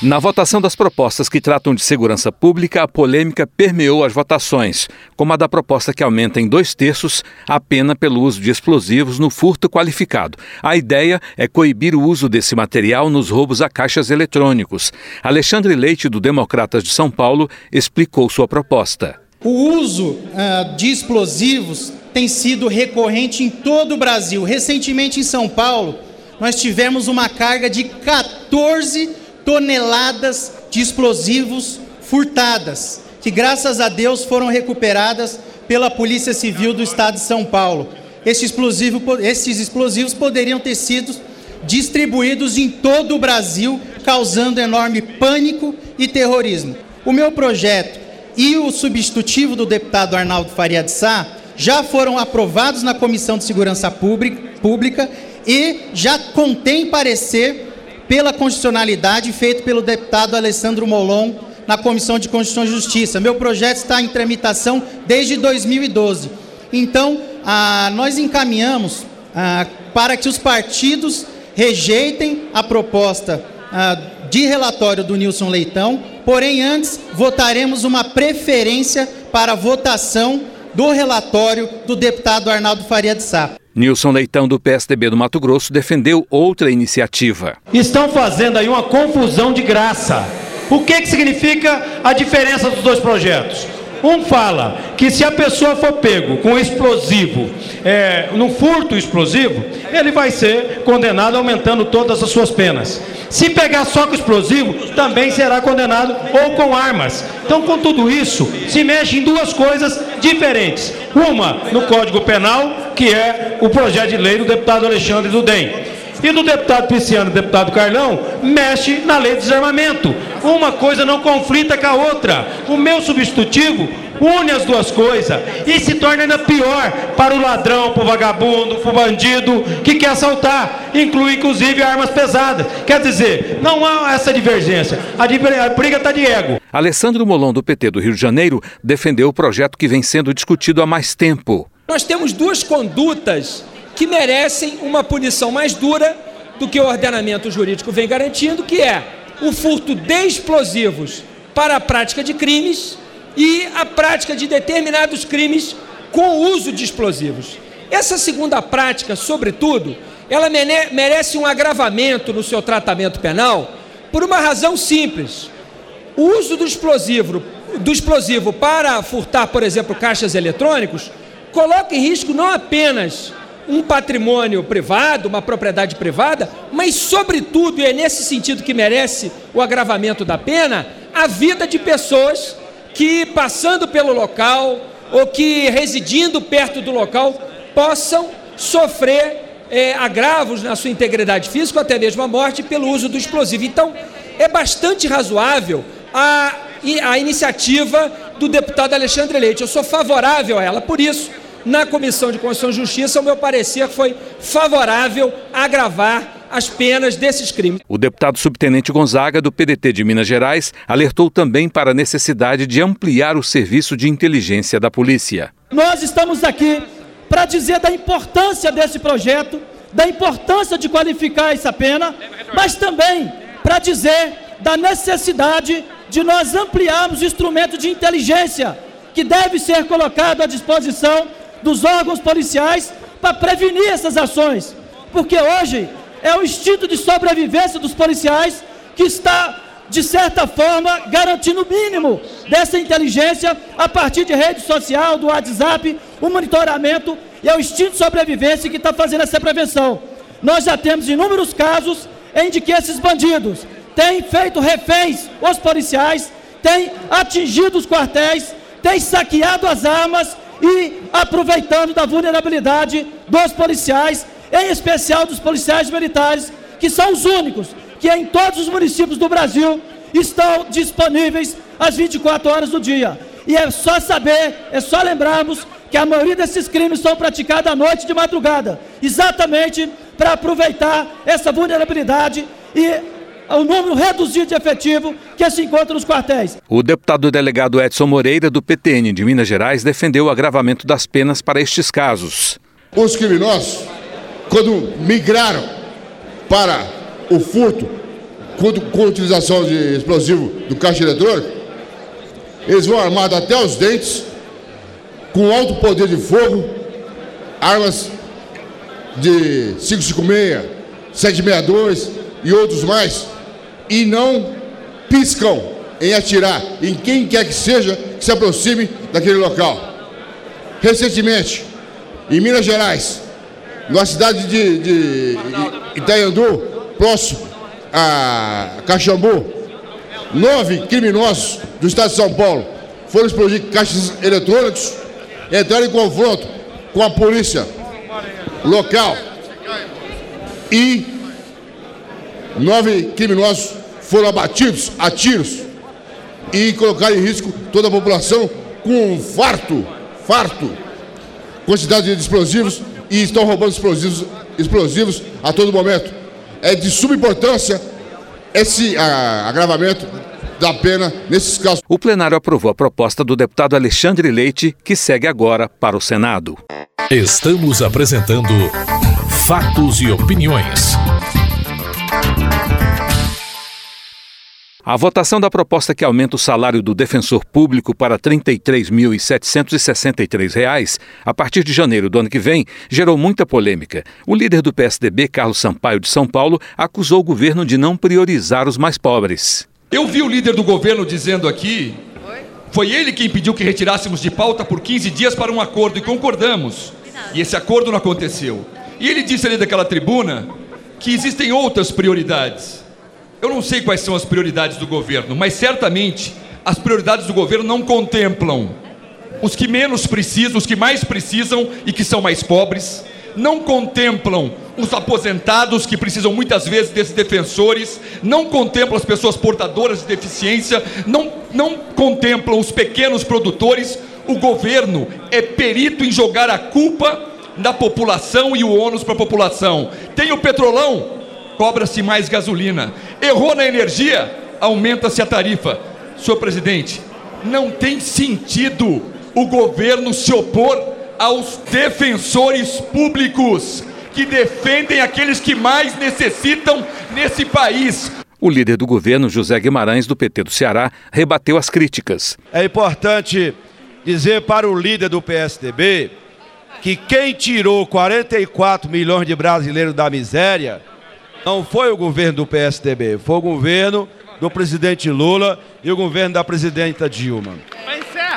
Na votação das propostas que tratam de segurança pública, a polêmica permeou as votações, como a da proposta que aumenta em dois terços a pena pelo uso de explosivos no furto qualificado. A ideia é coibir o uso desse material nos roubos a caixas eletrônicos. Alexandre Leite, do Democratas de São Paulo, explicou sua proposta. O uso uh, de explosivos tem sido recorrente em todo o Brasil. Recentemente, em São Paulo, nós tivemos uma carga de 14 toneladas de explosivos furtadas, que graças a Deus foram recuperadas pela Polícia Civil do Estado de São Paulo. Explosivo, esses explosivos poderiam ter sido distribuídos em todo o Brasil, causando enorme pânico e terrorismo. O meu projeto e o substitutivo do deputado Arnaldo Faria de Sá já foram aprovados na Comissão de Segurança Pública e já contém parecer pela constitucionalidade feito pelo deputado Alessandro Molon na Comissão de Constituição e Justiça. Meu projeto está em tramitação desde 2012. Então, ah, nós encaminhamos ah, para que os partidos rejeitem a proposta ah, de relatório do Nilson Leitão, porém, antes, votaremos uma preferência para a votação do relatório do deputado Arnaldo Faria de Sá. Nilson Leitão, do PSDB do Mato Grosso, defendeu outra iniciativa. Estão fazendo aí uma confusão de graça. O que, que significa a diferença dos dois projetos? Um fala que se a pessoa for pego com explosivo, é, no furto explosivo, ele vai ser condenado aumentando todas as suas penas. Se pegar só com explosivo, também será condenado ou com armas. Então, com tudo isso, se mexe em duas coisas diferentes. Uma no Código Penal, que é o projeto de lei do deputado Alexandre do DEM e do deputado Pisciano e do deputado Carlão mexe na lei de desarmamento. Uma coisa não conflita com a outra. O meu substitutivo une as duas coisas e se torna ainda pior para o ladrão, para o vagabundo, para o bandido que quer assaltar, inclui inclusive armas pesadas. Quer dizer, não há essa divergência. A, a briga está de ego. Alessandro Molon, do PT do Rio de Janeiro, defendeu o projeto que vem sendo discutido há mais tempo. Nós temos duas condutas que merecem uma punição mais dura do que o ordenamento jurídico vem garantindo, que é o furto de explosivos para a prática de crimes e a prática de determinados crimes com uso de explosivos. Essa segunda prática, sobretudo, ela merece um agravamento no seu tratamento penal por uma razão simples. O uso do explosivo, do explosivo para furtar, por exemplo, caixas eletrônicos, coloca em risco não apenas um patrimônio privado, uma propriedade privada, mas, sobretudo, e é nesse sentido que merece o agravamento da pena, a vida de pessoas que, passando pelo local ou que residindo perto do local, possam sofrer é, agravos na sua integridade física, ou até mesmo a morte, pelo uso do explosivo. Então, é bastante razoável a, a iniciativa do deputado Alexandre Leite. Eu sou favorável a ela, por isso na Comissão de Constituição e Justiça, o meu parecer foi favorável a agravar as penas desses crimes. O deputado subtenente Gonzaga, do PDT de Minas Gerais, alertou também para a necessidade de ampliar o serviço de inteligência da polícia. Nós estamos aqui para dizer da importância desse projeto, da importância de qualificar essa pena, mas também para dizer da necessidade de nós ampliarmos o instrumento de inteligência que deve ser colocado à disposição dos órgãos policiais para prevenir essas ações. Porque hoje é o instinto de sobrevivência dos policiais que está, de certa forma, garantindo o mínimo dessa inteligência a partir de rede social, do WhatsApp, o monitoramento e é o instinto de sobrevivência que está fazendo essa prevenção. Nós já temos inúmeros casos em que esses bandidos têm feito reféns os policiais, têm atingido os quartéis, têm saqueado as armas e aproveitando da vulnerabilidade dos policiais, em especial dos policiais militares, que são os únicos que em todos os municípios do Brasil estão disponíveis às 24 horas do dia. E é só saber, é só lembrarmos que a maioria desses crimes são praticados à noite de madrugada, exatamente para aproveitar essa vulnerabilidade e o número reduzido de efetivo que se encontra nos quartéis. O deputado delegado Edson Moreira, do PTN de Minas Gerais, defendeu o agravamento das penas para estes casos. Os criminosos, quando migraram para o furto com, com utilização de explosivo do caixa eletrônico, eles vão armados até os dentes, com alto poder de fogo, armas de 556, 762 e outros mais, e não piscam em atirar em quem quer que seja que se aproxime daquele local. Recentemente, em Minas Gerais, na cidade de, de Itaiandu, próximo a Caxambu, nove criminosos do estado de São Paulo foram explodir caixas eletrônicos, entraram em confronto com a polícia local e nove criminosos foram abatidos a tiros e colocaram em risco toda a população com um farto, farto, quantidade de explosivos e estão roubando explosivos, explosivos a todo momento. É de suma importância esse agravamento da pena nesses casos. O plenário aprovou a proposta do deputado Alexandre Leite, que segue agora para o Senado. Estamos apresentando Fatos e Opiniões. A votação da proposta que aumenta o salário do defensor público para R$ 33.763 a partir de janeiro do ano que vem gerou muita polêmica. O líder do PSDB, Carlos Sampaio de São Paulo, acusou o governo de não priorizar os mais pobres. Eu vi o líder do governo dizendo aqui, foi ele quem pediu que retirássemos de pauta por 15 dias para um acordo e concordamos. E esse acordo não aconteceu. E ele disse ali daquela tribuna que existem outras prioridades. Eu não sei quais são as prioridades do governo, mas certamente as prioridades do governo não contemplam os que menos precisam, os que mais precisam e que são mais pobres, não contemplam os aposentados que precisam muitas vezes desses defensores, não contemplam as pessoas portadoras de deficiência, não, não contemplam os pequenos produtores. O governo é perito em jogar a culpa na população e o ônus para a população. Tem o petrolão, cobra-se mais gasolina. Errou na energia, aumenta-se a tarifa. Senhor presidente, não tem sentido o governo se opor aos defensores públicos que defendem aqueles que mais necessitam nesse país. O líder do governo, José Guimarães, do PT do Ceará, rebateu as críticas. É importante dizer para o líder do PSDB que quem tirou 44 milhões de brasileiros da miséria não foi o governo do PSDB, foi o governo do presidente Lula e o governo da presidenta Dilma.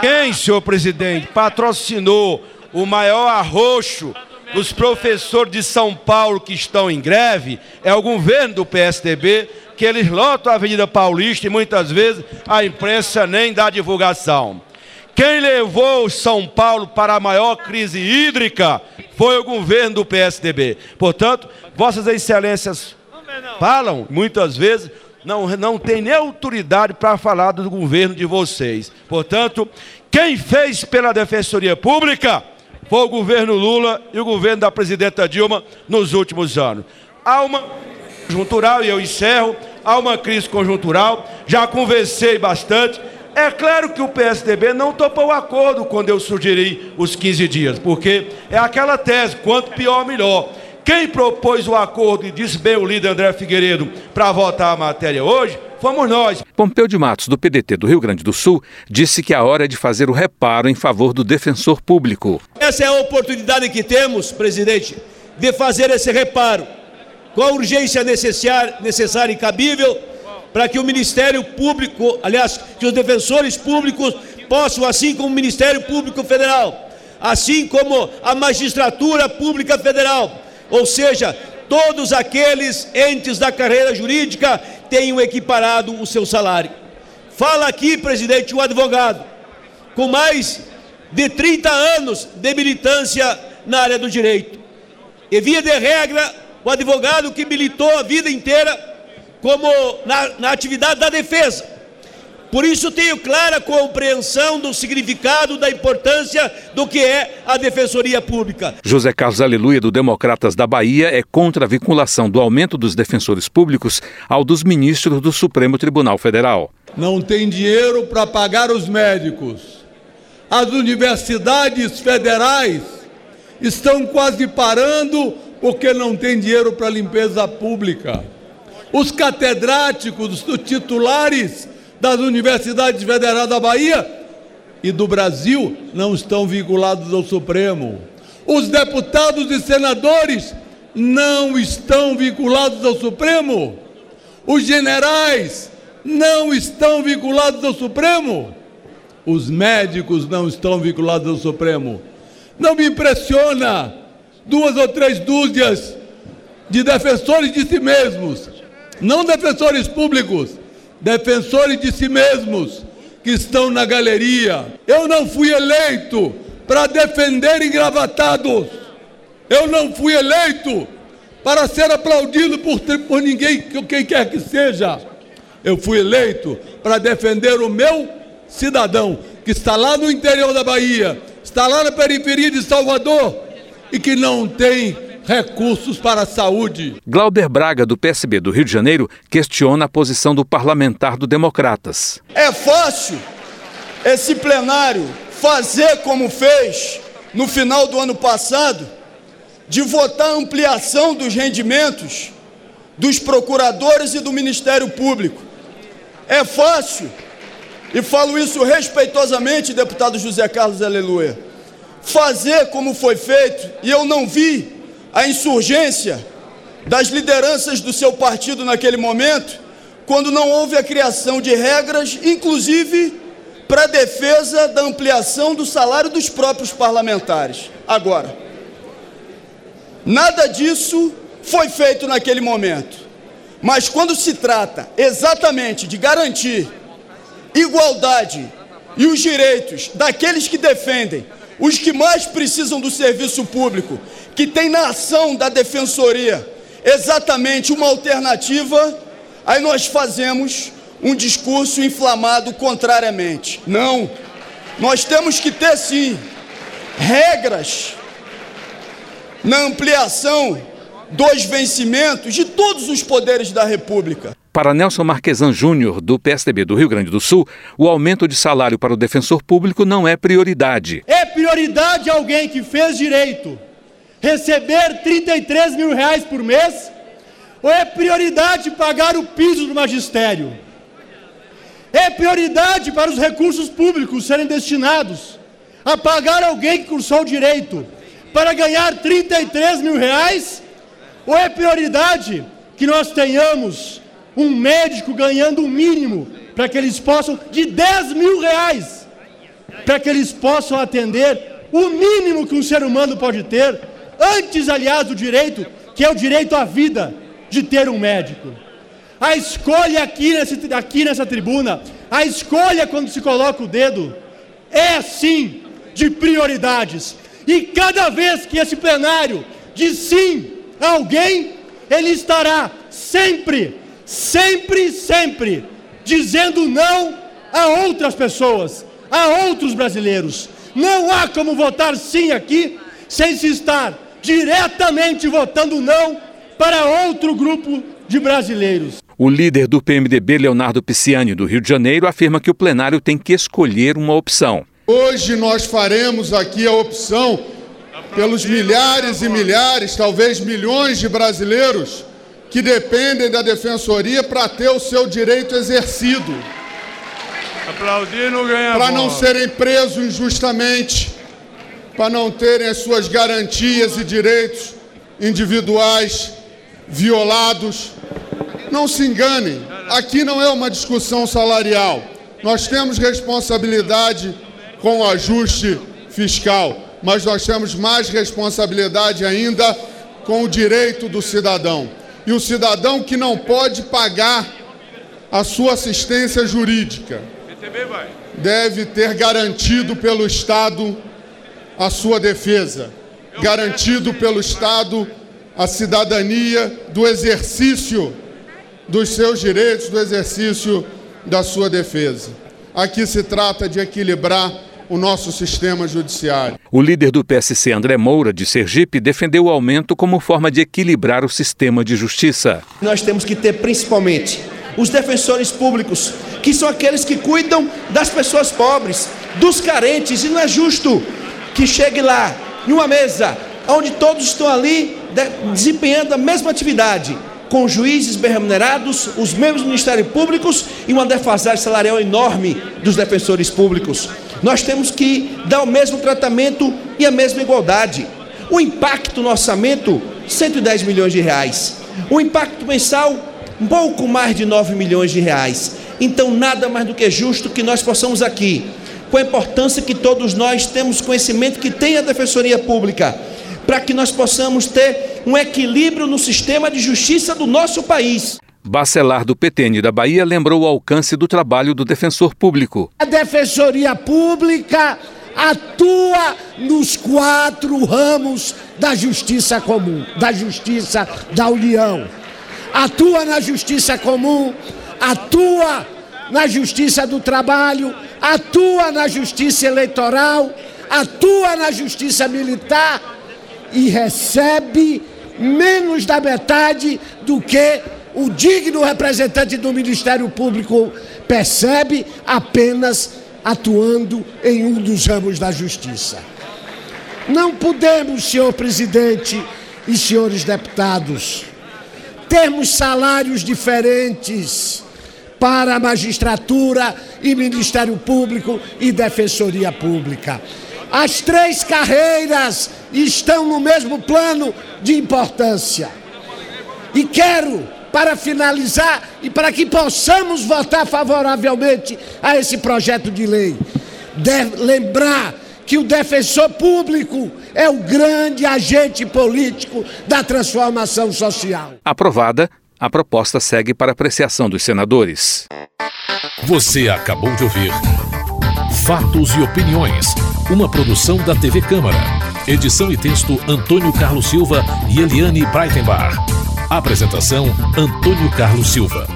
Quem, senhor presidente, patrocinou o maior arroxo dos professores de São Paulo que estão em greve é o governo do PSDB, que eles lotam a Avenida Paulista e muitas vezes a imprensa nem dá divulgação. Quem levou São Paulo para a maior crise hídrica foi o governo do PSDB. Portanto, Vossas Excelências falam muitas vezes, não, não tem nem autoridade para falar do governo de vocês. Portanto, quem fez pela Defensoria Pública foi o governo Lula e o governo da presidenta Dilma nos últimos anos. Há uma conjuntural, e eu encerro, há uma crise conjuntural, já conversei bastante é claro que o PSDB não topou o acordo quando eu sugeri os 15 dias, porque é aquela tese, quanto pior, melhor. Quem propôs o acordo e disse bem o líder André Figueiredo para votar a matéria hoje, fomos nós. Pompeu de Matos, do PDT do Rio Grande do Sul, disse que a hora é de fazer o reparo em favor do defensor público. Essa é a oportunidade que temos, presidente, de fazer esse reparo com a urgência necessária, necessária e cabível para que o Ministério Público, aliás, que os defensores públicos possam, assim como o Ministério Público Federal, assim como a Magistratura Pública Federal, ou seja, todos aqueles entes da carreira jurídica tenham equiparado o seu salário. Fala aqui, presidente, o advogado, com mais de 30 anos de militância na área do direito. E via de regra, o advogado que militou a vida inteira como na, na atividade da defesa. Por isso tenho clara compreensão do significado, da importância do que é a Defensoria Pública. José Carlos Aleluia, do Democratas da Bahia, é contra a vinculação do aumento dos defensores públicos ao dos ministros do Supremo Tribunal Federal. Não tem dinheiro para pagar os médicos. As universidades federais estão quase parando porque não tem dinheiro para limpeza pública. Os catedráticos, os titulares das universidades federais da Bahia e do Brasil não estão vinculados ao Supremo. Os deputados e senadores não estão vinculados ao Supremo. Os generais não estão vinculados ao Supremo. Os médicos não estão vinculados ao Supremo. Não me impressiona duas ou três dúzias de defensores de si mesmos, não defensores públicos, defensores de si mesmos que estão na galeria. Eu não fui eleito para defender engravatados. Eu não fui eleito para ser aplaudido por, por ninguém, quem quer que seja. Eu fui eleito para defender o meu cidadão, que está lá no interior da Bahia, está lá na periferia de Salvador e que não tem recursos para a saúde. Glauber Braga, do PSB do Rio de Janeiro, questiona a posição do parlamentar do Democratas. É fácil esse plenário fazer como fez no final do ano passado, de votar a ampliação dos rendimentos dos procuradores e do Ministério Público. É fácil, e falo isso respeitosamente, deputado José Carlos Aleluia, fazer como foi feito, e eu não vi a insurgência das lideranças do seu partido naquele momento, quando não houve a criação de regras, inclusive para a defesa da ampliação do salário dos próprios parlamentares. Agora, nada disso foi feito naquele momento. Mas quando se trata exatamente de garantir igualdade e os direitos daqueles que defendem os que mais precisam do serviço público, que tem na ação da defensoria exatamente uma alternativa, aí nós fazemos um discurso inflamado contrariamente. Não. Nós temos que ter sim regras na ampliação dos vencimentos de todos os poderes da República. Para Nelson Marquesan Júnior, do PSDB do Rio Grande do Sul, o aumento de salário para o defensor público não é prioridade. É prioridade alguém que fez direito receber 33 mil reais por mês? Ou é prioridade pagar o piso do magistério? É prioridade para os recursos públicos serem destinados a pagar alguém que cursou direito para ganhar 33 mil reais? Ou é prioridade que nós tenhamos um médico ganhando o mínimo para que eles possam, de 10 mil reais, para que eles possam atender o mínimo que um ser humano pode ter, antes, aliás, do direito, que é o direito à vida, de ter um médico. A escolha aqui, nesse, aqui nessa tribuna, a escolha quando se coloca o dedo, é sim de prioridades. E cada vez que esse plenário diz sim a alguém, ele estará sempre sempre, sempre dizendo não a outras pessoas, a outros brasileiros. Não há como votar sim aqui sem se estar diretamente votando não para outro grupo de brasileiros. O líder do PMDB, Leonardo Pisciani, do Rio de Janeiro, afirma que o plenário tem que escolher uma opção. Hoje nós faremos aqui a opção pelos milhares e milhares, talvez milhões de brasileiros que dependem da defensoria para ter o seu direito exercido. Aplaudir não ganha Para não serem presos injustamente, para não terem as suas garantias e direitos individuais violados. Não se enganem, aqui não é uma discussão salarial. Nós temos responsabilidade com o ajuste fiscal, mas nós temos mais responsabilidade ainda com o direito do cidadão e o cidadão que não pode pagar a sua assistência jurídica deve ter garantido pelo Estado a sua defesa, garantido pelo Estado a cidadania do exercício dos seus direitos, do exercício da sua defesa. Aqui se trata de equilibrar o nosso sistema judiciário. O líder do PSC, André Moura, de Sergipe, defendeu o aumento como forma de equilibrar o sistema de justiça. Nós temos que ter principalmente os defensores públicos, que são aqueles que cuidam das pessoas pobres, dos carentes, e não é justo que chegue lá, em uma mesa, onde todos estão ali desempenhando a mesma atividade, com juízes bem remunerados, os membros do Ministério Públicos e uma defasagem salarial enorme dos defensores públicos. Nós temos que dar o mesmo tratamento e a mesma igualdade. O impacto no orçamento, 110 milhões de reais. O impacto mensal, um pouco mais de 9 milhões de reais. Então, nada mais do que justo que nós possamos aqui, com a importância que todos nós temos conhecimento que tem a Defensoria Pública, para que nós possamos ter um equilíbrio no sistema de justiça do nosso país. Bacelar do PTN da Bahia lembrou o alcance do trabalho do defensor público. A Defensoria Pública atua nos quatro ramos da justiça comum, da justiça da União. Atua na justiça comum, atua na justiça do trabalho, atua na justiça eleitoral, atua na justiça militar e recebe menos da metade do que o digno representante do Ministério Público percebe apenas atuando em um dos ramos da justiça. Não podemos, senhor presidente e senhores deputados, termos salários diferentes para a magistratura e Ministério Público e Defensoria Pública. As três carreiras estão no mesmo plano de importância. E quero para finalizar e para que possamos votar favoravelmente a esse projeto de lei. Deve lembrar que o defensor público é o grande agente político da transformação social. Aprovada, a proposta segue para apreciação dos senadores. Você acabou de ouvir Fatos e Opiniões, uma produção da TV Câmara. Edição e texto Antônio Carlos Silva e Eliane Breitenbach. Apresentação: Antônio Carlos Silva.